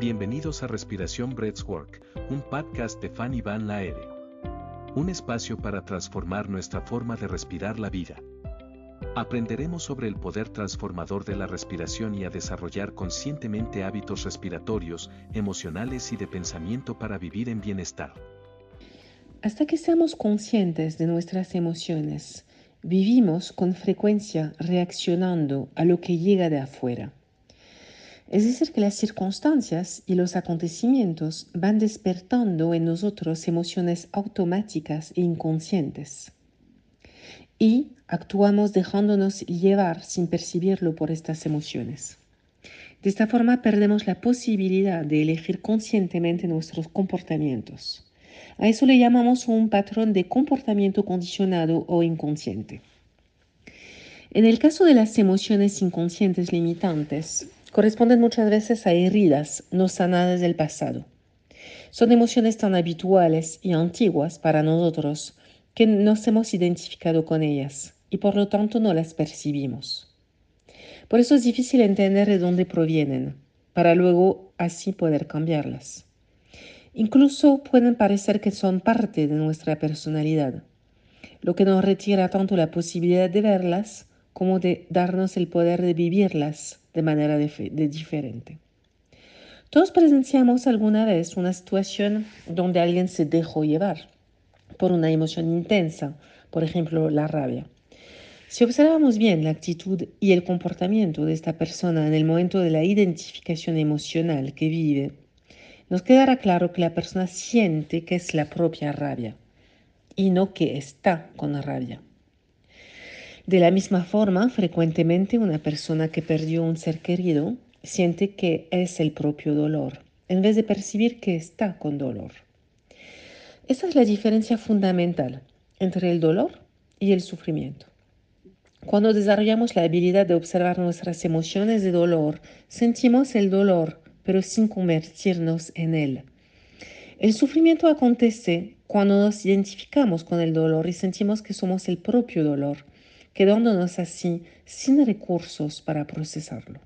Bienvenidos a Respiración Breathwork, un podcast de Fanny Van Laere. Un espacio para transformar nuestra forma de respirar la vida. Aprenderemos sobre el poder transformador de la respiración y a desarrollar conscientemente hábitos respiratorios, emocionales y de pensamiento para vivir en bienestar. Hasta que seamos conscientes de nuestras emociones, vivimos con frecuencia reaccionando a lo que llega de afuera. Es decir, que las circunstancias y los acontecimientos van despertando en nosotros emociones automáticas e inconscientes. Y actuamos dejándonos llevar sin percibirlo por estas emociones. De esta forma perdemos la posibilidad de elegir conscientemente nuestros comportamientos. A eso le llamamos un patrón de comportamiento condicionado o inconsciente. En el caso de las emociones inconscientes limitantes, corresponden muchas veces a heridas no sanadas del pasado. Son emociones tan habituales y antiguas para nosotros que nos hemos identificado con ellas y por lo tanto no las percibimos. Por eso es difícil entender de dónde provienen, para luego así poder cambiarlas. Incluso pueden parecer que son parte de nuestra personalidad, lo que nos retira tanto la posibilidad de verlas como de darnos el poder de vivirlas de manera diferente. Todos presenciamos alguna vez una situación donde alguien se dejó llevar por una emoción intensa, por ejemplo la rabia. Si observamos bien la actitud y el comportamiento de esta persona en el momento de la identificación emocional que vive, nos quedará claro que la persona siente que es la propia rabia y no que está con rabia. De la misma forma, frecuentemente una persona que perdió un ser querido siente que es el propio dolor, en vez de percibir que está con dolor. Esa es la diferencia fundamental entre el dolor y el sufrimiento. Cuando desarrollamos la habilidad de observar nuestras emociones de dolor, sentimos el dolor, pero sin convertirnos en él. El sufrimiento acontece cuando nos identificamos con el dolor y sentimos que somos el propio dolor quedándonos así sin recursos para procesarlo.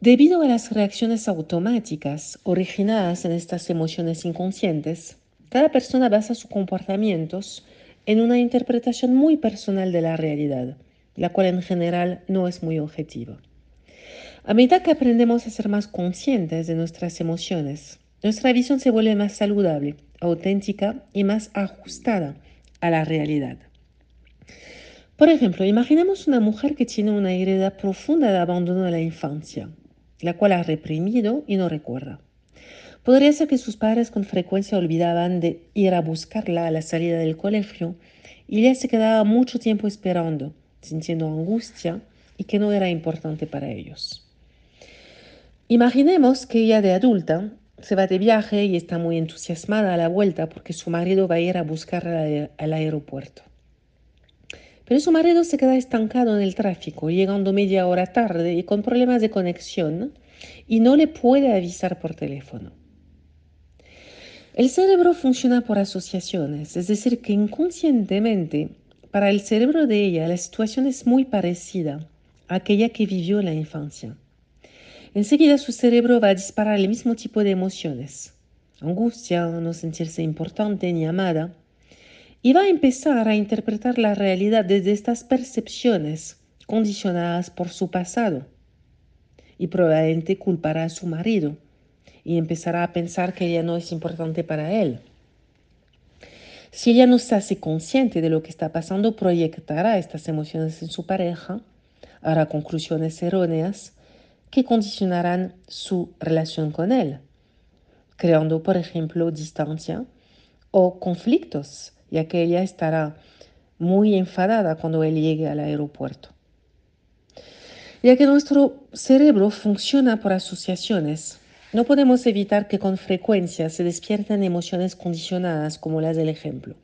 Debido a las reacciones automáticas originadas en estas emociones inconscientes, cada persona basa sus comportamientos en una interpretación muy personal de la realidad, la cual en general no es muy objetiva. A medida que aprendemos a ser más conscientes de nuestras emociones, nuestra visión se vuelve más saludable, auténtica y más ajustada a la realidad. Por ejemplo, imaginemos una mujer que tiene una herida profunda de abandono de la infancia, la cual ha reprimido y no recuerda. Podría ser que sus padres con frecuencia olvidaban de ir a buscarla a la salida del colegio y ella se quedaba mucho tiempo esperando, sintiendo angustia y que no era importante para ellos. Imaginemos que ella de adulta se va de viaje y está muy entusiasmada a la vuelta porque su marido va a ir a buscarla al aeropuerto. Pero su marido se queda estancado en el tráfico, llegando media hora tarde y con problemas de conexión, y no le puede avisar por teléfono. El cerebro funciona por asociaciones, es decir, que inconscientemente, para el cerebro de ella, la situación es muy parecida a aquella que vivió en la infancia. Enseguida su cerebro va a disparar el mismo tipo de emociones, angustia, no sentirse importante ni amada, y va a empezar a interpretar la realidad desde estas percepciones condicionadas por su pasado. Y probablemente culpará a su marido y empezará a pensar que ella no es importante para él. Si ella no se hace consciente de lo que está pasando, proyectará estas emociones en su pareja, hará conclusiones erróneas que condicionarán su relación con él, creando, por ejemplo, distancia o conflictos ya que ella estará muy enfadada cuando él llegue al aeropuerto. Ya que nuestro cerebro funciona por asociaciones, no podemos evitar que con frecuencia se despierten emociones condicionadas como las del ejemplo.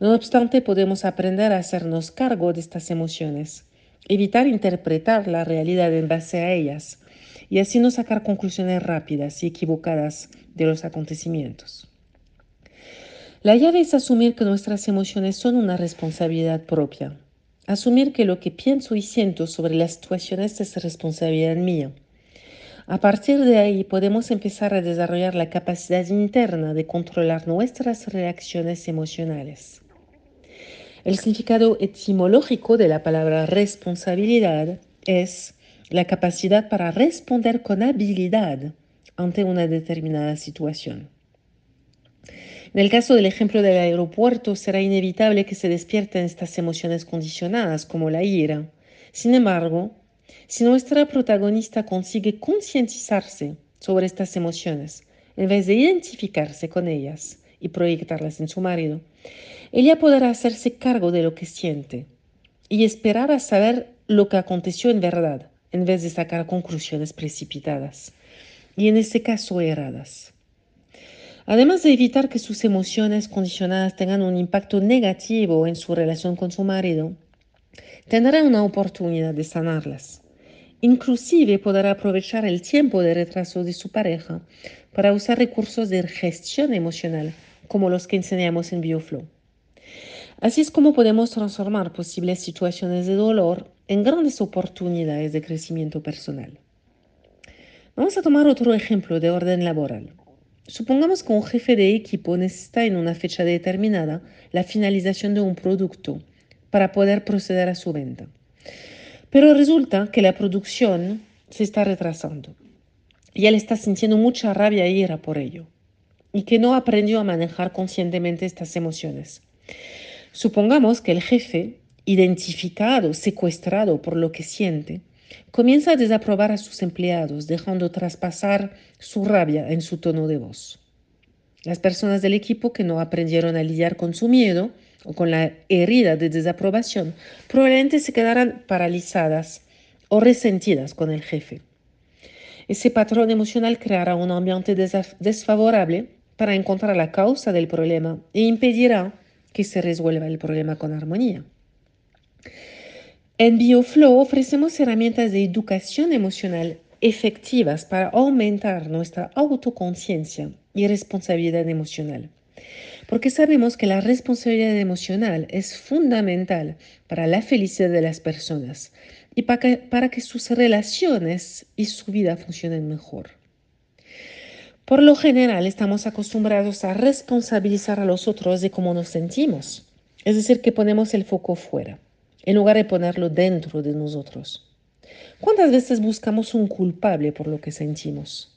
No obstante, podemos aprender a hacernos cargo de estas emociones, evitar interpretar la realidad en base a ellas y así no sacar conclusiones rápidas y equivocadas de los acontecimientos. La llave es asumir que nuestras emociones son una responsabilidad propia. Asumir que lo que pienso y siento sobre las situaciones es responsabilidad mía. A partir de ahí podemos empezar a desarrollar la capacidad interna de controlar nuestras reacciones emocionales. El significado etimológico de la palabra responsabilidad es la capacidad para responder con habilidad ante una determinada situación. En el caso del ejemplo del aeropuerto, será inevitable que se despierten estas emociones condicionadas, como la ira. Sin embargo, si nuestra protagonista consigue concientizarse sobre estas emociones, en vez de identificarse con ellas y proyectarlas en su marido, ella podrá hacerse cargo de lo que siente y esperar a saber lo que aconteció en verdad, en vez de sacar conclusiones precipitadas, y en este caso erradas. Además de evitar que sus emociones condicionadas tengan un impacto negativo en su relación con su marido, tendrá una oportunidad de sanarlas. Inclusive podrá aprovechar el tiempo de retraso de su pareja para usar recursos de gestión emocional como los que enseñamos en BioFlow. Así es como podemos transformar posibles situaciones de dolor en grandes oportunidades de crecimiento personal. Vamos a tomar otro ejemplo de orden laboral. Supongamos que un jefe de equipo necesita en una fecha determinada la finalización de un producto para poder proceder a su venta. Pero resulta que la producción se está retrasando y él está sintiendo mucha rabia e ira por ello y que no aprendió a manejar conscientemente estas emociones. Supongamos que el jefe, identificado, secuestrado por lo que siente, Comienza a desaprobar a sus empleados, dejando traspasar su rabia en su tono de voz. Las personas del equipo que no aprendieron a lidiar con su miedo o con la herida de desaprobación probablemente se quedarán paralizadas o resentidas con el jefe. Ese patrón emocional creará un ambiente desfavorable para encontrar la causa del problema e impedirá que se resuelva el problema con armonía. En BioFlow ofrecemos herramientas de educación emocional efectivas para aumentar nuestra autoconciencia y responsabilidad emocional. Porque sabemos que la responsabilidad emocional es fundamental para la felicidad de las personas y para que, sus relaciones y su vida funcionen mejor. Por lo general estamos acostumbrados a responsabilizar a los otros de cómo nos sentimos, es decir, que ponemos el foco fuera en lugar de ponerlo dentro de nosotros. ¿Cuántas veces buscamos un culpable por lo que sentimos?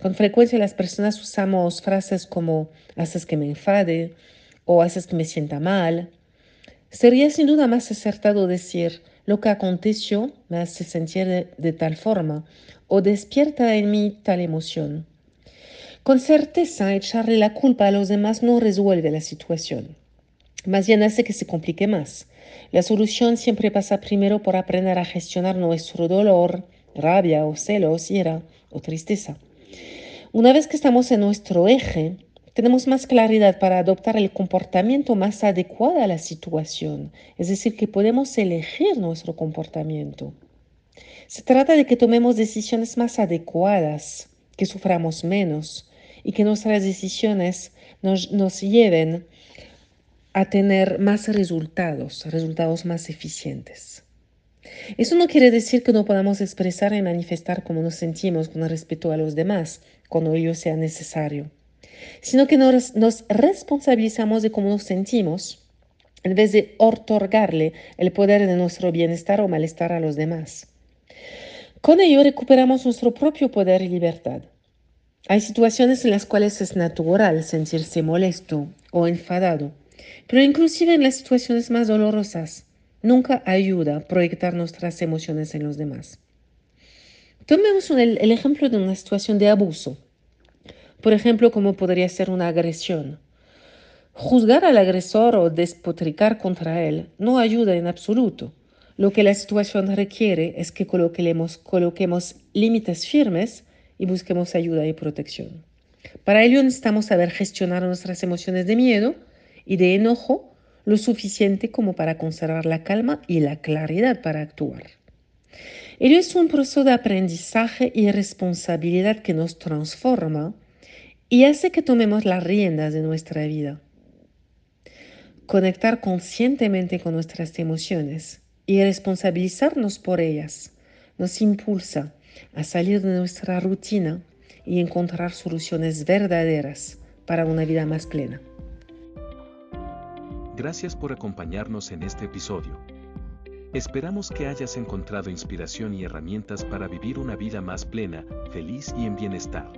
Con frecuencia las personas usamos frases como haces que me enfade o haces que me sienta mal. Sería sin duda más acertado decir lo que aconteció me hace sentir de, de tal forma o despierta en mí tal emoción. Con certeza echarle la culpa a los demás no resuelve la situación. Más bien hace que se complique más la solución siempre pasa primero por aprender a gestionar nuestro dolor, rabia o celos, ira o tristeza. Una vez que estamos en nuestro eje, tenemos más claridad para adoptar el comportamiento más adecuado a la situación, es decir, que podemos elegir nuestro comportamiento. Se trata de que tomemos decisiones más adecuadas, que suframos menos y que nuestras decisiones nos, nos lleven a tener más resultados, resultados más eficientes. Eso no quiere decir que no podamos expresar y manifestar cómo nos sentimos con respeto a los demás cuando ello sea necesario, sino que nos, nos responsabilizamos de cómo nos sentimos en vez de otorgarle el poder de nuestro bienestar o malestar a los demás. Con ello recuperamos nuestro propio poder y libertad. Hay situaciones en las cuales es natural sentirse molesto o enfadado pero inclusive en las situaciones más dolorosas, nunca ayuda a proyectar nuestras emociones en los demás. Tomemos el, el ejemplo de una situación de abuso. Por ejemplo, como podría ser una agresión. Juzgar al agresor o despotricar contra él no ayuda en absoluto. Lo que la situación requiere es que coloquemos, coloquemos límites firmes y busquemos ayuda y protección. Para ello necesitamos saber gestionar nuestras emociones de miedo, y de enojo lo suficiente como para conservar la calma y la claridad para actuar. Ello es un proceso de aprendizaje y responsabilidad que nos transforma y hace que tomemos las riendas de nuestra vida. Conectar conscientemente con nuestras emociones y responsabilizarnos por ellas nos impulsa a salir de nuestra rutina y encontrar soluciones verdaderas para una vida más plena. Gracias por acompañarnos en este episodio. Esperamos que hayas encontrado inspiración y herramientas para vivir una vida más plena, feliz y en bienestar.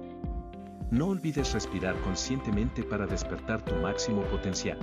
No olvides respirar conscientemente para despertar tu máximo potencial.